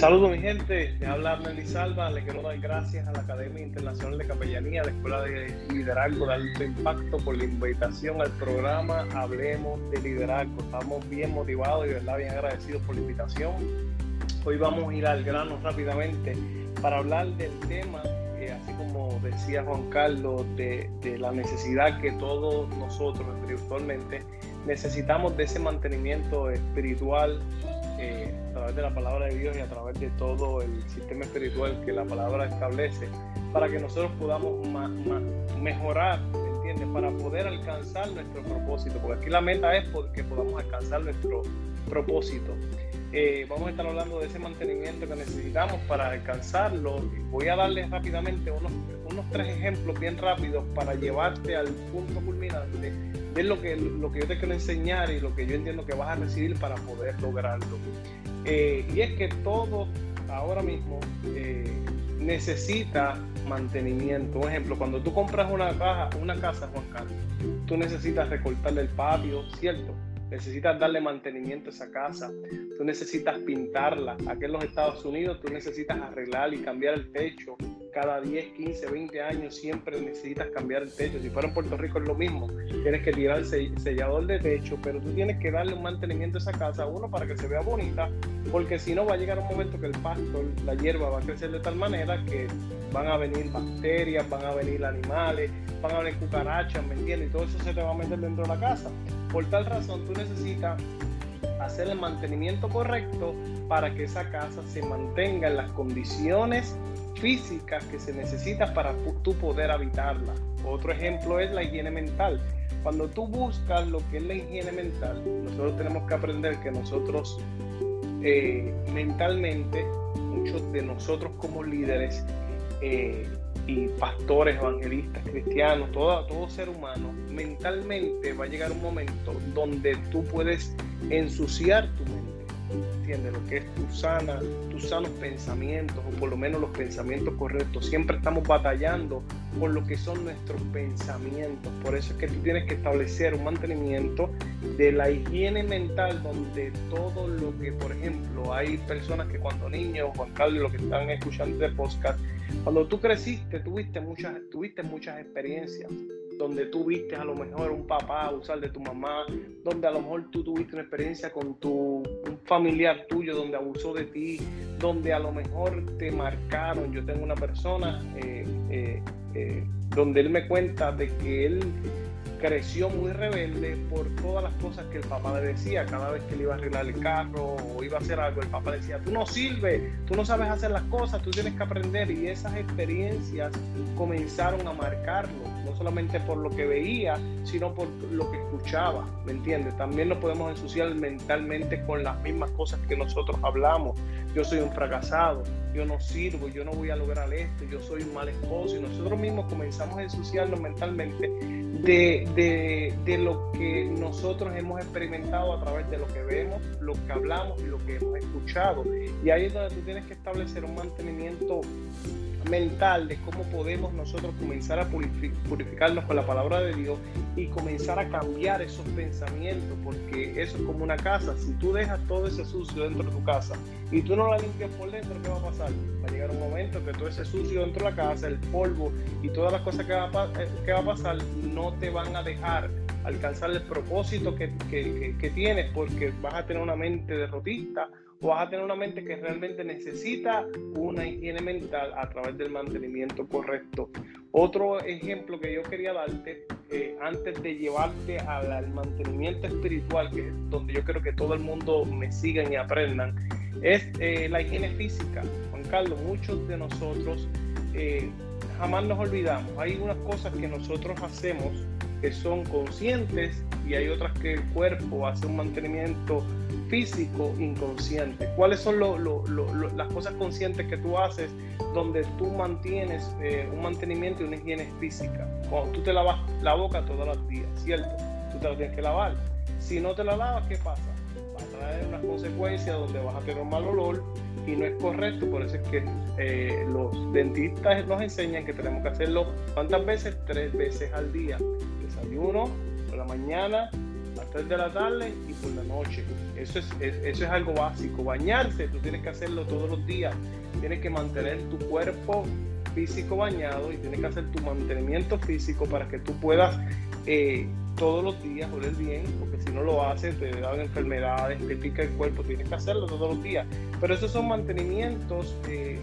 Saludos mi gente, me habla Nelly Salva, le quiero dar gracias a la Academia Internacional de Capellanía, la Escuela de Liderazgo de Alto Impacto por la invitación al programa Hablemos de Liderazgo. Estamos bien motivados y verdad bien agradecidos por la invitación. Hoy vamos a ir al grano rápidamente para hablar del tema, eh, así como decía Juan Carlos, de, de la necesidad que todos nosotros espiritualmente necesitamos de ese mantenimiento espiritual eh, a través de la palabra de Dios y a través de todo el sistema espiritual que la palabra establece, para que nosotros podamos mejorar, ¿entiendes? Para poder alcanzar nuestro propósito, porque aquí la meta es que podamos alcanzar nuestro propósito. Eh, vamos a estar hablando de ese mantenimiento que necesitamos para alcanzarlo. Voy a darles rápidamente unos, unos tres ejemplos bien rápidos para llevarte al punto culminante es lo que, lo que yo te quiero enseñar y lo que yo entiendo que vas a recibir para poder lograrlo. Eh, y es que todo ahora mismo eh, necesita mantenimiento. Un ejemplo, cuando tú compras una, caja, una casa, Juan Carlos, tú necesitas recortarle el patio, ¿cierto? Necesitas darle mantenimiento a esa casa, tú necesitas pintarla. Aquí en los Estados Unidos tú necesitas arreglar y cambiar el techo, cada 10, 15, 20 años siempre necesitas cambiar el techo. Si fuera en Puerto Rico es lo mismo. Tienes que tirar el sellador de techo, pero tú tienes que darle un mantenimiento a esa casa, uno, para que se vea bonita, porque si no va a llegar un momento que el pasto, la hierba va a crecer de tal manera que van a venir bacterias, van a venir animales, van a venir cucarachas, ¿me entiendes? Y todo eso se te va a meter dentro de la casa. Por tal razón, tú necesitas hacer el mantenimiento correcto para que esa casa se mantenga en las condiciones físicas que se necesitan para tú poder habitarla. Otro ejemplo es la higiene mental. Cuando tú buscas lo que es la higiene mental, nosotros tenemos que aprender que nosotros eh, mentalmente, muchos de nosotros como líderes eh, y pastores, evangelistas, cristianos, todo, todo ser humano, mentalmente va a llegar un momento donde tú puedes ensuciar tu mente entiende lo que es tu sana, tus sanos pensamientos, o por lo menos los pensamientos correctos. Siempre estamos batallando por lo que son nuestros pensamientos. Por eso es que tú tienes que establecer un mantenimiento de la higiene mental donde todo lo que, por ejemplo, hay personas que cuando niños, Juan Carlos, lo que están escuchando de podcast, cuando tú creciste, tuviste muchas, tuviste muchas experiencias donde tú viste a lo mejor un papá abusar de tu mamá, donde a lo mejor tú tuviste una experiencia con tu familiar tuyo donde abusó de ti, donde a lo mejor te marcaron. Yo tengo una persona eh, eh, eh, donde él me cuenta de que él creció muy rebelde por todas las cosas que el papá le decía. Cada vez que le iba a arreglar el carro o iba a hacer algo, el papá decía, tú no sirves, tú no sabes hacer las cosas, tú tienes que aprender. Y esas experiencias comenzaron a marcarlo, solamente por lo que veía, sino por lo que escuchaba, ¿me entiendes? También nos podemos ensuciar mentalmente con las mismas cosas que nosotros hablamos. Yo soy un fracasado, yo no sirvo, yo no voy a lograr esto, yo soy un mal esposo. Y nosotros mismos comenzamos a ensuciarnos mentalmente de, de, lo que nosotros hemos experimentado a través de lo que vemos, lo que hablamos y lo que hemos escuchado. Y ahí es donde tú tienes que establecer un mantenimiento mental de cómo podemos nosotros comenzar a purificarnos con la palabra de Dios y comenzar a cambiar esos pensamientos, porque eso es como una casa. Si tú dejas todo ese sucio dentro de tu casa y tú no la limpias por dentro, ¿qué va a pasar? Va a llegar un momento que todo ese sucio dentro de la casa, el polvo y todas las cosas que va a, eh, que pasar, no te van a dejar alcanzar el propósito que, que, que tienes porque vas a tener una mente derrotista vas a tener una mente que realmente necesita una higiene mental a través del mantenimiento correcto. Otro ejemplo que yo quería darte, eh, antes de llevarte al, mantenimiento espiritual, que es donde yo creo que todo el mundo me sigan y aprendan, es eh, la higiene física. Juan Carlos, muchos de nosotros eh, jamás nos olvidamos. Hay unas cosas que nosotros hacemos que son conscientes y hay otras que el cuerpo hace un mantenimiento físico inconsciente. ¿Cuáles son las cosas conscientes que tú haces donde tú mantienes eh, un mantenimiento y una higiene física? Cuando tú te lavas la boca todos los días, ¿cierto? Tú te la tienes que lavar. Si no te la lavas, ¿qué pasa? Va a traer unas consecuencias donde vas a tener un mal olor y no es correcto. Por eso es que eh, los dentistas nos enseñan que tenemos que hacerlo ¿cuántas veces? Tres veces al día. Desayuno, la mañana, las 3 de la tarde y por la noche. Eso es, eso es algo básico. Bañarse, tú tienes que hacerlo todos los días. Tienes que mantener tu cuerpo físico bañado y tienes que hacer tu mantenimiento físico para que tú puedas eh, todos los días oler bien, porque si no lo haces te dan enfermedades, te pica el cuerpo, tienes que hacerlo todos los días. Pero esos son mantenimientos eh,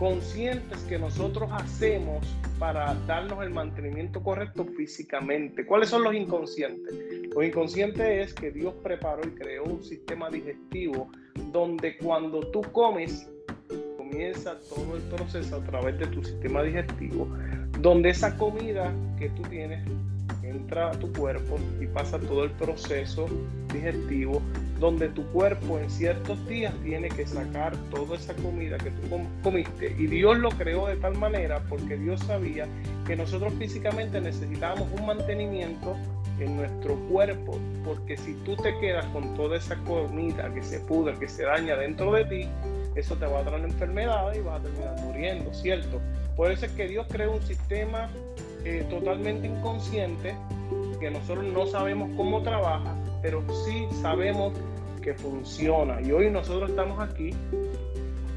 conscientes que nosotros hacemos para darnos el mantenimiento correcto físicamente. ¿Cuáles son los inconscientes? Los inconscientes es que Dios preparó y creó un sistema digestivo donde cuando tú comes comienza todo el proceso a través de tu sistema digestivo, donde esa comida que tú tienes entra a tu cuerpo y pasa todo el proceso digestivo, donde tu cuerpo en ciertos días tiene que sacar toda esa comida que tú comiste. Y Dios lo creó de tal manera porque Dios sabía que nosotros físicamente necesitábamos un mantenimiento en nuestro cuerpo, porque si tú te quedas con toda esa comida que se pudre, que se daña dentro de ti, eso te va a traer enfermedades y vas a terminar muriendo, ¿cierto? Por eso es que Dios creó un sistema eh, totalmente inconsciente, que nosotros no sabemos cómo trabaja, pero sí sabemos que funciona. Y hoy nosotros estamos aquí,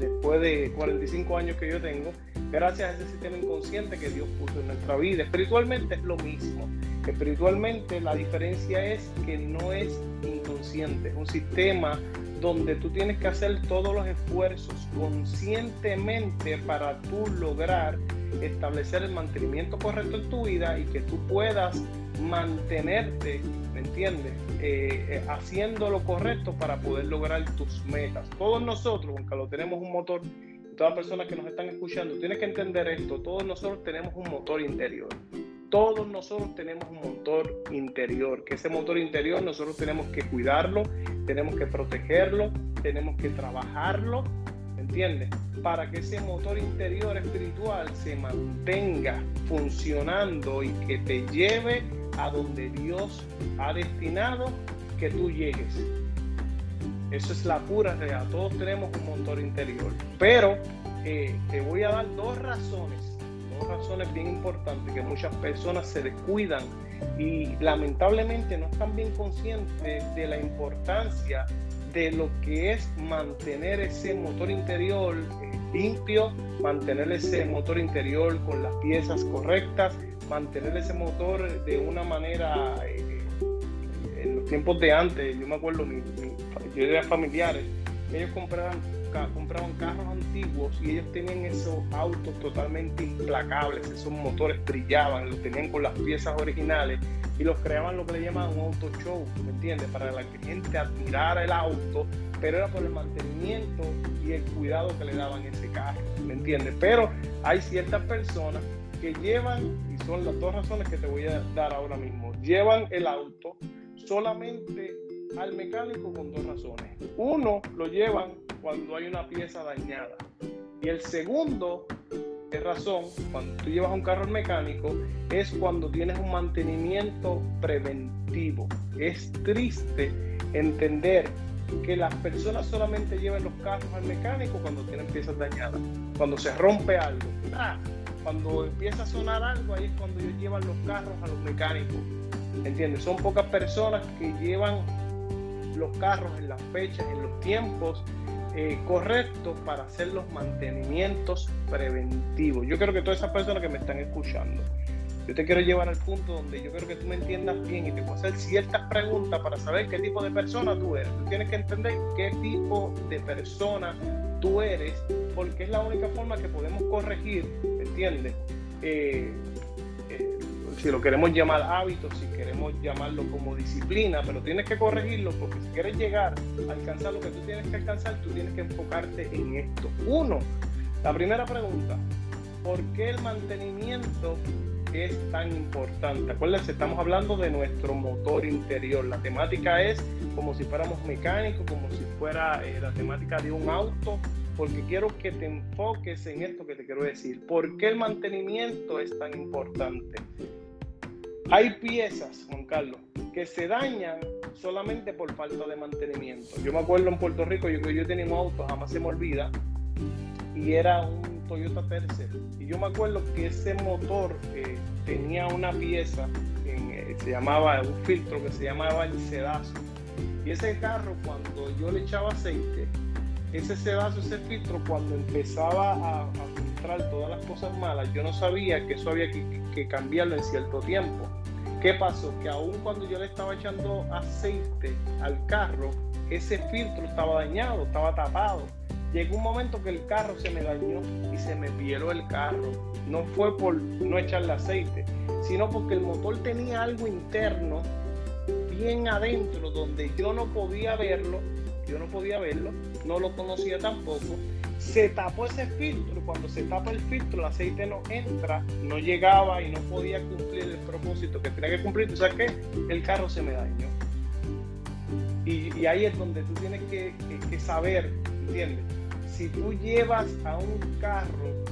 después de 45 años que yo tengo, gracias a ese sistema inconsciente que Dios puso en nuestra vida. Espiritualmente es lo mismo. Espiritualmente la diferencia es que no es inconsciente, es un sistema donde tú tienes que hacer todos los esfuerzos conscientemente para tú lograr establecer el mantenimiento correcto en tu vida y que tú puedas mantenerte, ¿me entiendes? Eh, eh, haciendo lo correcto para poder lograr tus metas. Todos nosotros, aunque lo tenemos un motor, todas las personas que nos están escuchando, tienes que entender esto, todos nosotros tenemos un motor interior. Todos nosotros tenemos un motor interior, que ese motor interior nosotros tenemos que cuidarlo, tenemos que protegerlo, tenemos que trabajarlo ¿entiendes? Para que ese motor interior espiritual se mantenga funcionando y que te lleve a donde Dios ha destinado que tú llegues. Eso es la pura realidad. Todos tenemos un motor interior. Pero eh, te voy a dar dos razones, dos razones bien importantes que muchas personas se descuidan y lamentablemente no están bien conscientes de la importancia de lo que es mantener ese motor interior eh, limpio, mantener ese motor interior con las piezas correctas, mantener ese motor de una manera, eh, en los tiempos de antes, yo me acuerdo, mi, yo era familiares, ellos compraban, compraban carros antiguos y ellos tenían esos autos totalmente implacables, esos motores brillaban, los tenían con las piezas originales y los creaban lo que le llaman un auto show, ¿me entiendes? Para que la gente admirara el auto, pero era por el mantenimiento y el cuidado que le daban ese carro, ¿me entiendes? Pero hay ciertas personas que llevan, y son las dos razones que te voy a dar ahora mismo, llevan el auto solamente al mecánico con dos razones. Uno, lo llevan cuando hay una pieza dañada. Y el segundo razón, cuando tú llevas un carro al mecánico, es cuando tienes un mantenimiento preventivo. Es triste entender que las personas solamente llevan los carros al mecánico cuando tienen piezas dañadas, cuando se rompe algo. Ah, cuando empieza a sonar algo, ahí es cuando ellos llevan los carros a los mecánicos. ¿Entiendes? Son pocas personas que llevan los carros en las fechas, en los tiempos eh, correcto para hacer los mantenimientos preventivos. Yo creo que todas esas personas que me están escuchando, yo te quiero llevar al punto donde yo quiero que tú me entiendas bien y te a hacer ciertas preguntas para saber qué tipo de persona tú eres. Tú tienes que entender qué tipo de persona tú eres, porque es la única forma que podemos corregir, ¿me entiendes? Eh, si lo queremos llamar hábito, si queremos llamarlo como disciplina, pero tienes que corregirlo porque si quieres llegar a alcanzar lo que tú tienes que alcanzar, tú tienes que enfocarte en esto. Uno, la primera pregunta, ¿por qué el mantenimiento es tan importante? Acuérdense, estamos hablando de nuestro motor interior. La temática es como si fuéramos mecánicos, como si fuera eh, la temática de un auto, porque quiero que te enfoques en esto que te quiero decir. ¿Por qué el mantenimiento es tan importante? Hay piezas, Juan Carlos, que se dañan solamente por falta de mantenimiento. Yo me acuerdo en Puerto Rico, yo, yo tenía un auto, jamás se me olvida, y era un Toyota Tercer. Y yo me acuerdo que ese motor eh, tenía una pieza, eh, se llamaba un filtro que se llamaba el sedazo. Y ese carro, cuando yo le echaba aceite, ese sedazo, ese filtro, cuando empezaba a, filtrar todas las cosas malas, yo no sabía que eso había que cambiarlo en cierto tiempo. ¿Qué pasó? Que aún cuando yo le estaba echando aceite al carro, ese filtro estaba dañado, estaba tapado. Llegó un momento que el carro se me dañó y se me pieró el carro. No fue por no echarle aceite, sino porque el motor tenía algo interno, bien adentro, donde yo no podía verlo, yo no podía verlo, no lo conocía tampoco se tapó ese filtro. Cuando se tapa el filtro, el aceite no entra, no llegaba y no podía cumplir el propósito que tenía que cumplir. ¿Tú sabes qué? El carro se me dañó. Y, ahí es donde tú tienes que, saber, ¿entiendes? Si tú llevas a un carro,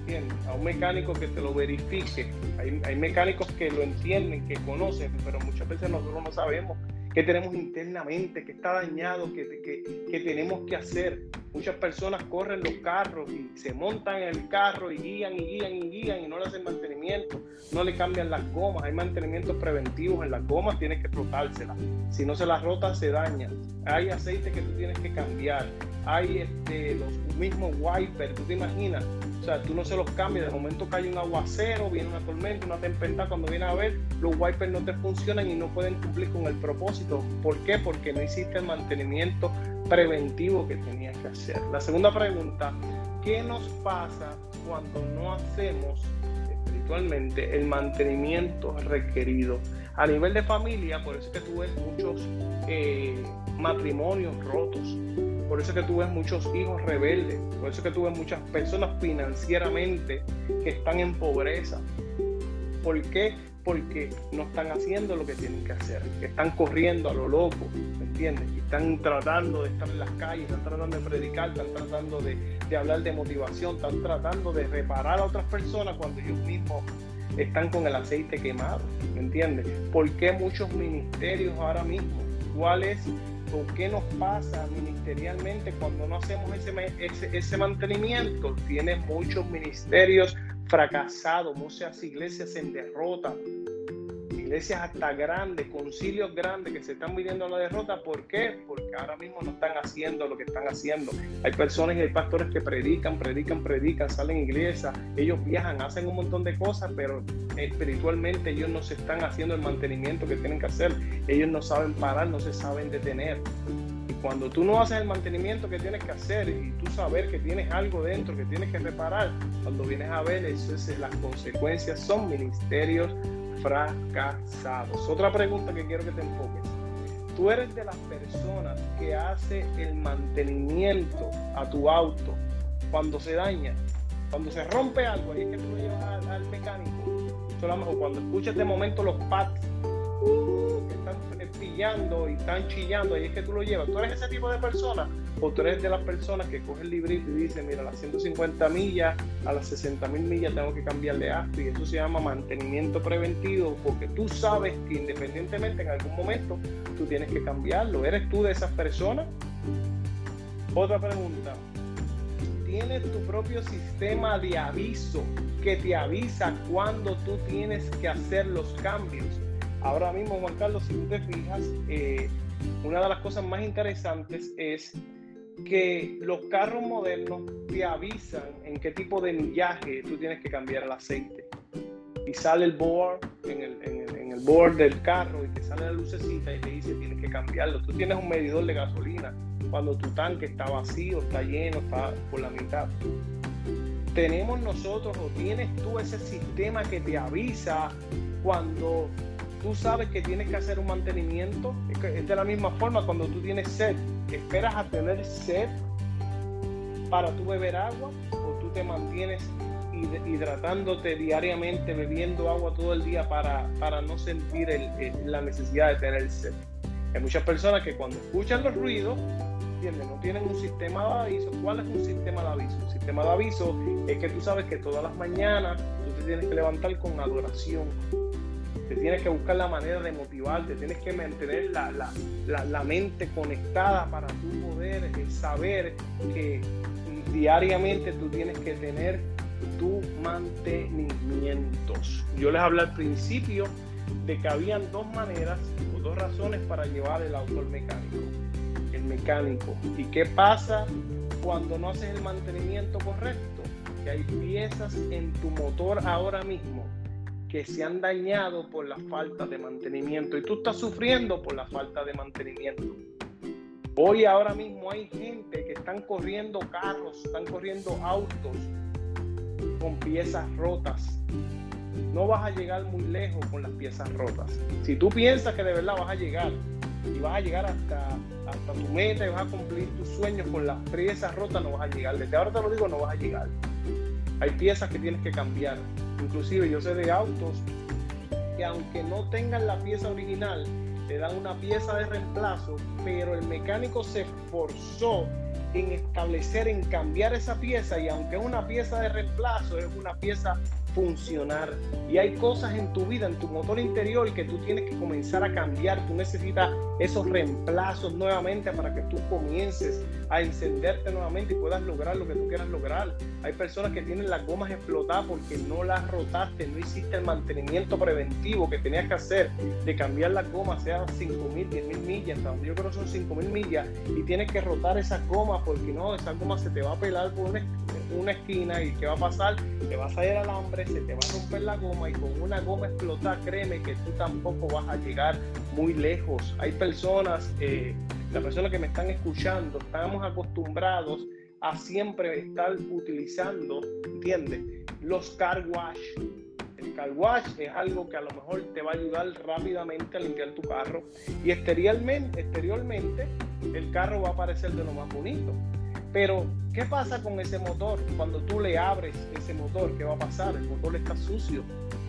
¿entiendes? A un mecánico que te lo verifique. Hay, hay mecánicos que lo entienden, que conocen, pero muchas veces nosotros no sabemos qué tenemos internamente, qué está dañado, qué, qué, tenemos que hacer. Muchas personas corren los carros y se montan en el carro y guían y guían y guían y no le hacen mantenimiento, no le cambian las gomas, hay mantenimientos preventivos en las gomas, tienes que rotárselas. Si no se las rota, se daña. Hay aceite que tú tienes que cambiar, hay este, los mismos wipers, tú te imaginas, o sea, tú no se los cambias, de momento cae un aguacero, viene una tormenta, una tempestad, cuando viene a ver, los wipers no te funcionan y no pueden cumplir con el propósito. ¿Por qué? Porque no hiciste el mantenimiento preventivo que tenías que hacer. La segunda pregunta, ¿qué nos pasa cuando no hacemos espiritualmente el mantenimiento requerido? A nivel de familia, por eso es que tú ves muchos eh, matrimonios rotos, por eso es que tú ves muchos hijos rebeldes, por eso es que tú ves muchas personas financieramente que están en pobreza. ¿Por qué? Porque no están haciendo lo que tienen que hacer, están corriendo a lo loco, ¿me entiendes? Están tratando de estar en las calles, están tratando de predicar, están tratando de, de hablar de motivación, están tratando de reparar a otras personas cuando ellos mismos están con el aceite quemado, ¿me entiendes? ¿Por qué muchos ministerios ahora mismo? ¿Cuál es o qué nos pasa ministerialmente cuando no hacemos ese, ese, mantenimiento. Tiene muchos ministerios fracasados, muchas iglesias en derrota, iglesias hasta grandes, concilios grandes que se están viviendo la derrota. ¿Por qué? Porque ahora mismo no están haciendo lo que están haciendo. Hay personas y hay pastores que predican, predican, predican, salen iglesias, ellos viajan, hacen un montón de cosas, pero espiritualmente ellos no se están haciendo el mantenimiento que tienen que hacer. Ellos no saben parar, no se saben detener. Cuando tú no haces el mantenimiento que tienes que hacer y tú saber que tienes algo dentro que tienes que reparar, cuando vienes a ver, eso es, las consecuencias son ministerios fracasados. Otra pregunta que quiero que te enfoques. Tú eres de las personas que hace el mantenimiento a tu auto cuando se daña, cuando se rompe algo, ahí es que tú lo llevas al, mecánico. O cuando escuchas de momento los pads están pillando y están chillando, ahí es que tú lo llevas. Tú eres ese tipo de persona o tú eres de las personas que coge el librito y dice, mira, a las 150 millas, a las 60 mil millas tengo que cambiarle acto y eso se llama mantenimiento preventivo porque tú sabes que independientemente en algún momento tú tienes que cambiarlo. ¿Eres tú de esas personas? Otra pregunta. ¿Tienes tu propio sistema de aviso que te avisa cuando tú tienes que hacer los cambios? Ahora mismo, Juan Carlos, si tú te fijas, eh, una de las cosas más interesantes es que los carros modernos te avisan en qué tipo de millaje tú tienes que cambiar el aceite. Y sale el board en el, en el, board del carro y te sale la lucecita y te dice tienes que cambiarlo. Tú tienes un medidor de gasolina cuando tu tanque está vacío, está lleno, está por la mitad. Tenemos nosotros o tienes tú ese sistema que te avisa cuando tú sabes que tienes que hacer un mantenimiento. Es de la misma forma cuando tú tienes sed. ¿Esperas a tener sed para tú beber agua o tú te mantienes hidratándote diariamente, bebiendo agua todo el día para, para no sentir la necesidad de tener sed. Hay muchas personas que cuando escuchan los ruidos, ¿entiendes? no tienen un sistema de aviso. ¿Cuál es un sistema de aviso? Un sistema de aviso es que tú sabes que todas las mañanas tú te tienes que levantar con adoración. Tienes que buscar la manera de motivarte, tienes que mantener la, la, la, mente conectada para tú poder eh, saber que diariamente tú tienes que tener tu mantenimientos. Yo les hablé al principio de que habían dos maneras o dos razones para llevar el auto al mecánico. El mecánico. ¿Y qué pasa cuando no haces el mantenimiento correcto? Que hay piezas en tu motor ahora mismo que se han dañado por la falta de mantenimiento y tú estás sufriendo por la falta de mantenimiento. Hoy ahora mismo hay gente que están corriendo carros, están corriendo autos con piezas rotas. No vas a llegar muy lejos con las piezas rotas. Si tú piensas que de verdad vas a llegar y vas a llegar hasta, hasta tu meta y vas a cumplir tus sueños con las piezas rotas, no vas a llegar. Desde ahora te lo digo, no vas a llegar. Hay piezas que tienes que cambiar. Inclusive yo sé de autos que aunque no tengan la pieza original, te dan una pieza de reemplazo, pero el mecánico se esforzó en establecer, en cambiar esa pieza y aunque es una pieza de reemplazo, es una pieza funcionar. Y hay cosas en tu vida, en tu motor interior que tú tienes que comenzar a cambiar. Tú necesitas esos reemplazos nuevamente para que tú comiences a encenderte nuevamente y puedas lograr lo que tú quieras lograr. Hay personas que tienen las gomas explotadas porque no las rotaste, no hiciste el mantenimiento preventivo que tenías que hacer de cambiar las gomas, sea 5 mil, 10 mil millas, yo creo que son 5 mil millas, y tienes que rotar esas gomas porque no, esa goma se te va a pelar por una, una esquina y ¿qué va a pasar? Te vas a ir al hambre, se te va a romper la goma y con una goma explotada, créeme que tú tampoco vas a llegar muy lejos. Hay personas, eh, las personas que me están escuchando, estamos acostumbrados a siempre estar utilizando, ¿entiendes? Los car wash. El car wash es algo que a lo mejor te va a ayudar rápidamente a limpiar tu carro y exteriormente, exteriormente el carro va a parecer de lo más bonito. Pero, ¿qué pasa con ese motor? Cuando tú le abres ese motor, ¿qué va a pasar? El motor está sucio.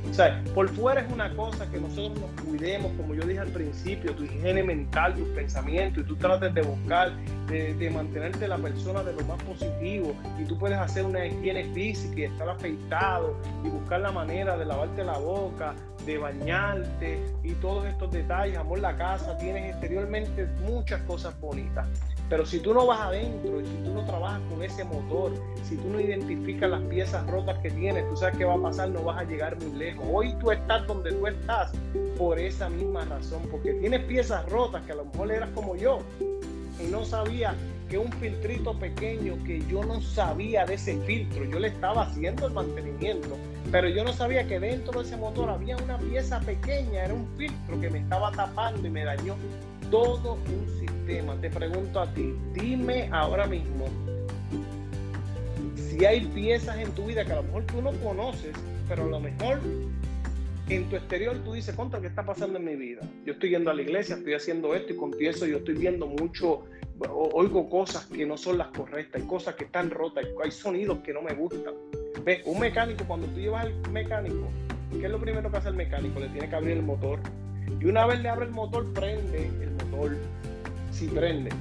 O sea, por fuera es una cosa que nosotros nos cuidemos, como yo dije al principio, tu higiene mental, tus pensamientos, y tú trates de buscar, de, mantenerte la persona de lo más positivo, y tú puedes hacer una higiene física y estar afeitado, y buscar la manera de lavarte la boca, de bañarte, y todos estos detalles, amor, la casa, tienes exteriormente muchas cosas bonitas. Pero si tú no vas adentro y si tú no trabajas con ese motor, si tú no identificas las piezas rotas que tienes, tú sabes qué va a pasar, no vas a llegar muy lejos. Hoy tú estás donde tú estás por esa misma razón, porque tienes piezas rotas que a lo mejor eras como yo y no sabía que un filtrito pequeño que yo no sabía de ese filtro, yo le estaba haciendo el mantenimiento, pero yo no sabía que dentro de ese motor había una pieza pequeña, era un filtro que me estaba tapando y me dañó todo un sistema. Te pregunto a ti, dime ahora mismo si hay piezas en tu vida que a lo mejor tú no conoces, pero a lo mejor en tu exterior tú dices, contra, ¿qué está pasando en mi vida? Yo estoy yendo a la iglesia, estoy haciendo esto y con eso yo estoy viendo mucho, oigo cosas que no son las correctas, hay cosas que están rotas, hay sonidos que no me gustan. ¿Ves? Un mecánico, cuando tú llevas al mecánico, ¿qué es lo primero que hace el mecánico? Le tiene que abrir el motor, y una vez le abre el motor, prende el si prende.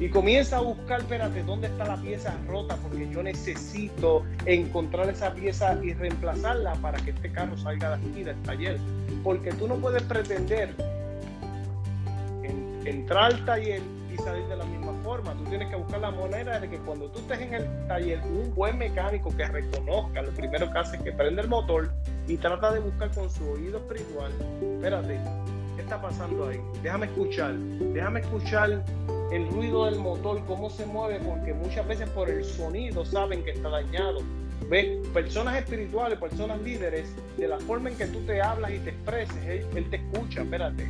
Y comienza a buscar, espérate, ¿dónde está la pieza rota? Porque yo necesito encontrar esa pieza y reemplazarla para que este carro salga de aquí, del taller. Porque tú no puedes pretender entrar al taller y salir de la misma forma. Tú tienes que buscar la manera de que cuando tú estés en el taller, un buen mecánico que reconozca, lo primero que hace es que prende el motor y trata de buscar con su oído espiritual, espérate, ¿qué pasando ahí? Déjame escuchar, déjame escuchar el ruido del motor, cómo se mueve, porque muchas veces por el sonido saben que está dañado. ¿Ves? Personas espirituales, personas líderes, de la forma en que tú te hablas y te expreses, él, él te escucha, espérate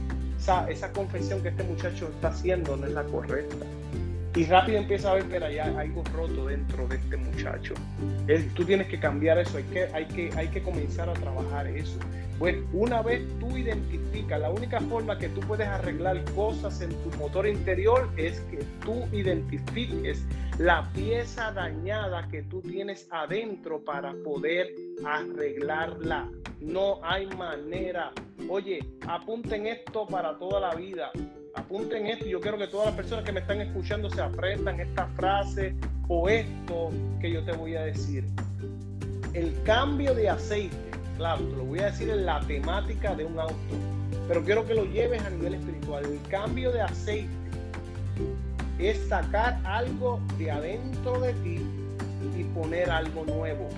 esa, confesión que este muchacho está haciendo no es la correcta. Y rápido empieza a ver, que hay algo roto dentro de este muchacho. tú tienes que cambiar eso, hay que, hay, que, hay que comenzar a trabajar eso. Pues una vez tú identificas, la única forma que tú puedes arreglar cosas en tu motor interior es que tú identifiques la pieza dañada que tú tienes adentro para poder arreglarla. No hay manera. Oye, apunten esto para toda la vida apunten esto. Yo quiero que todas las personas que me están escuchando se aprendan esta frase o esto que yo te voy a decir. El cambio de aceite, claro, te lo voy a decir en la temática de un auto, pero quiero que lo lleves a nivel espiritual. El cambio de aceite es sacar algo de adentro de ti y poner algo nuevo.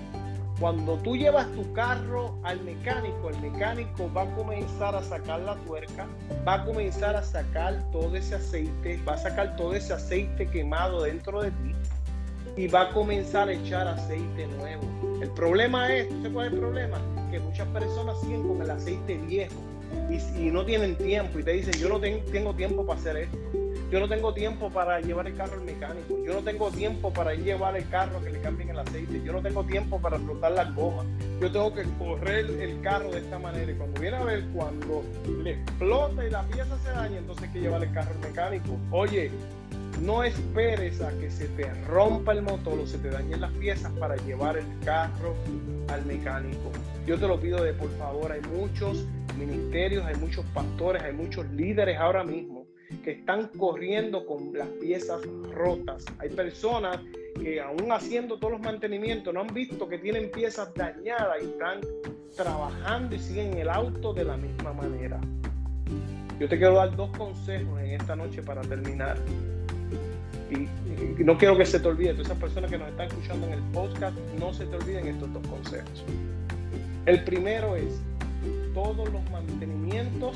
Cuando tú llevas tu carro al mecánico, el mecánico va a comenzar a sacar la tuerca, va a comenzar a sacar todo ese aceite, va a sacar todo ese aceite quemado dentro de ti y va a comenzar a echar aceite nuevo. El problema es, ¿tú sabes cuál es el problema? Que muchas personas siguen con el aceite viejo y, no tienen tiempo y te dicen, yo no tengo tiempo para hacer esto yo no tengo tiempo para llevar el carro al mecánico. Yo no tengo tiempo para llevar el carro que le cambien el aceite. Yo no tengo tiempo para flotar las gomas. Yo tengo que correr el carro de esta manera. Y cuando viene a ver, cuando le explota y la pieza se daña, entonces hay que llevar el carro al mecánico. Oye, no esperes a que se te rompa el motor o se te dañen las piezas para llevar el carro al mecánico. Yo te lo pido de por favor, hay muchos ministerios, hay muchos pastores, hay muchos líderes ahora mismo que están corriendo con las piezas rotas. Hay personas que aún haciendo todos los mantenimientos no han visto que tienen piezas dañadas y están trabajando y siguen el auto de la misma manera. Yo te quiero dar dos consejos en esta noche para terminar. Y, no quiero que se te olvide, esas personas que nos están escuchando en el podcast, no se te olviden estos dos consejos. El primero es, todos los mantenimientos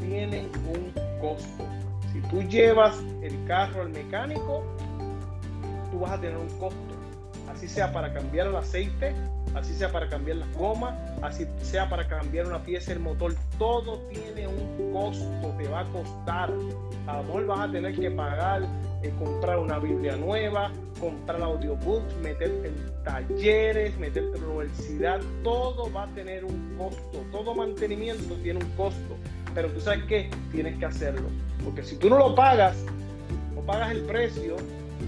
tienen un costo. Si tú llevas el carro al mecánico, tú vas a tener un costo. Así sea para cambiar el aceite, así sea para cambiar las gomas, así sea para cambiar una pieza del motor. Todo tiene un costo, te va a costar. A lo vas a tener que pagar, eh, comprar una Biblia nueva, comprar audiobooks, meterte en talleres, meterte en la universidad. Todo va a tener un costo. Todo mantenimiento tiene un costo. Pero tú sabes que tienes que hacerlo. Porque si tú no lo pagas, o pagas el precio,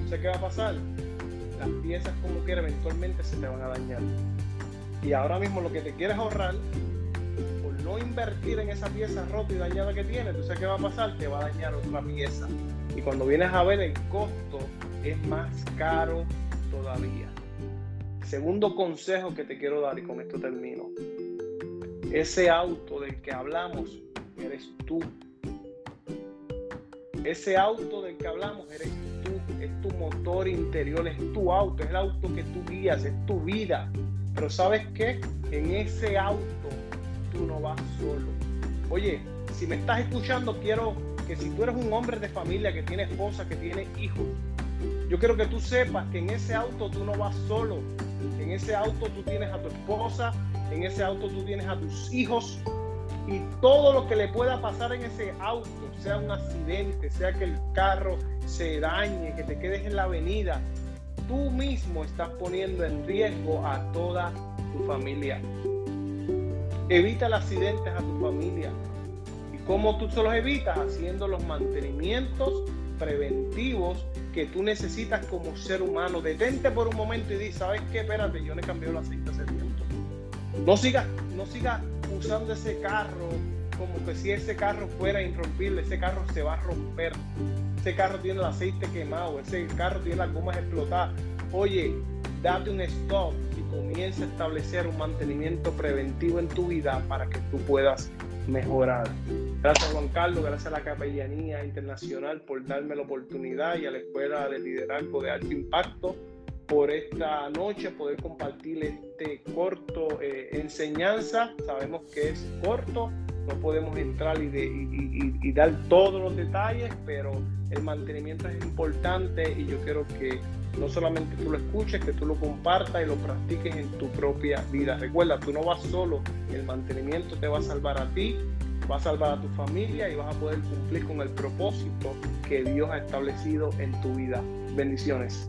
¿sabes qué va a pasar? Las piezas como quiera eventualmente se te van a dañar. Y ahora mismo lo que te quieres ahorrar, por no invertir en esa pieza rota y dañada que tienes, ¿tú sabes qué va a pasar? Te va a dañar otra pieza. Y cuando vienes a ver el costo es más caro todavía. Segundo consejo que te quiero dar y con esto termino. Ese auto del que hablamos eres tú. Ese auto del que hablamos eres tú, es tu motor interior, es tu auto, es el auto que tú guías, es tu vida. Pero sabes qué? En ese auto tú no vas solo. Oye, si me estás escuchando, quiero que si tú eres un hombre de familia que tiene esposa, que tiene hijos, yo quiero que tú sepas que en ese auto tú no vas solo. En ese auto tú tienes a tu esposa, en ese auto tú tienes a tus hijos, y todo lo que le pueda pasar en ese auto, sea un accidente, sea que el carro se dañe, que te quedes en la avenida, tú mismo estás poniendo en riesgo a toda tu familia. Evita los accidentes a tu familia. ¿Y cómo tú se los evitas? Haciendo los mantenimientos preventivos que tú necesitas como ser humano. Detente por un momento y di, ¿sabes qué? Espérate, yo no he cambiado el aceite hace tiempo. No sigas, no sigas usando ese carro como que si ese carro fuera irrompible, ese carro se va a romper. Ese carro tiene el aceite quemado, ese carro tiene las gomas explotadas. Oye, date un stop y comienza a establecer un mantenimiento preventivo en tu vida para que tú puedas mejorar. Gracias Juan Carlos, gracias a la Capellanía Internacional por darme la oportunidad y a la Escuela de Liderazgo de Alto Impacto por esta noche, poder compartir este corto eh, enseñanza. Sabemos que es corto, no podemos entrar y, dar todos los detalles, pero el mantenimiento es importante y yo quiero que no solamente tú lo escuches, que tú lo compartas y lo practiques en tu propia vida. Recuerda, tú no vas solo, el mantenimiento te va a salvar a ti va a salvar a tu familia y vas a poder cumplir con el propósito que Dios ha establecido en tu vida. Bendiciones.